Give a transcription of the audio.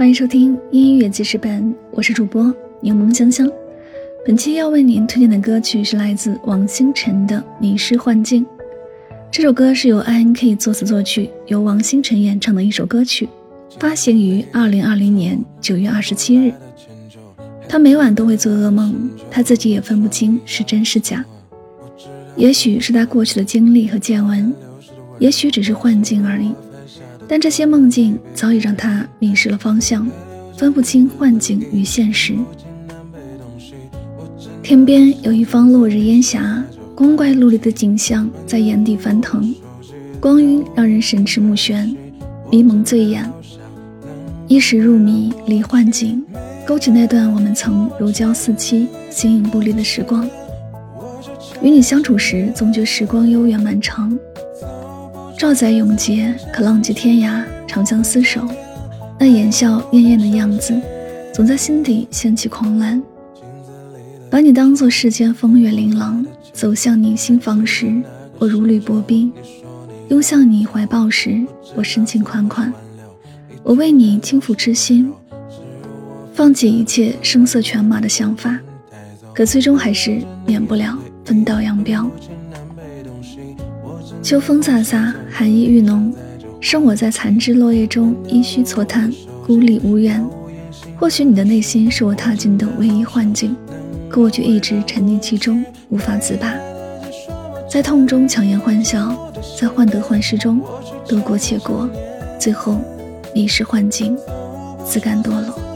欢迎收听音乐记事本，我是主播柠檬香香。本期要为您推荐的歌曲是来自王星辰的《迷失幻境》。这首歌是由 I.N.K 作词作曲，由王星辰演唱的一首歌曲，发行于二零二零年九月二十七日。他每晚都会做噩梦，他自己也分不清是真是假。也许是他过去的经历和见闻，也许只是幻境而已。但这些梦境早已让他迷失了方向，分不清幻境与现实。天边有一方落日烟霞，光怪陆离的景象在眼底翻腾，光晕让人神驰目眩，迷蒙醉眼。一时入迷离幻境，勾起那段我们曾如胶似漆、形影不离的时光。与你相处时，总觉时光悠远漫长。兆载永劫，可浪迹天涯，长相厮守。那言笑晏晏的样子，总在心底掀起狂澜。把你当作世间风月琳琅，走向你心房时，我如履薄冰；拥向你怀抱时，我深情款款。我为你倾覆痴心，放弃一切声色犬马的想法，可最终还是免不了分道扬镳。秋风飒飒，寒意愈浓，剩我在残枝落叶中依稀错叹，孤立无援。或许你的内心是我踏进的唯一幻境，可我却一直沉溺其中，无法自拔。在痛中强颜欢笑，在患得患失中得过且过，最后迷失幻境，自甘堕落。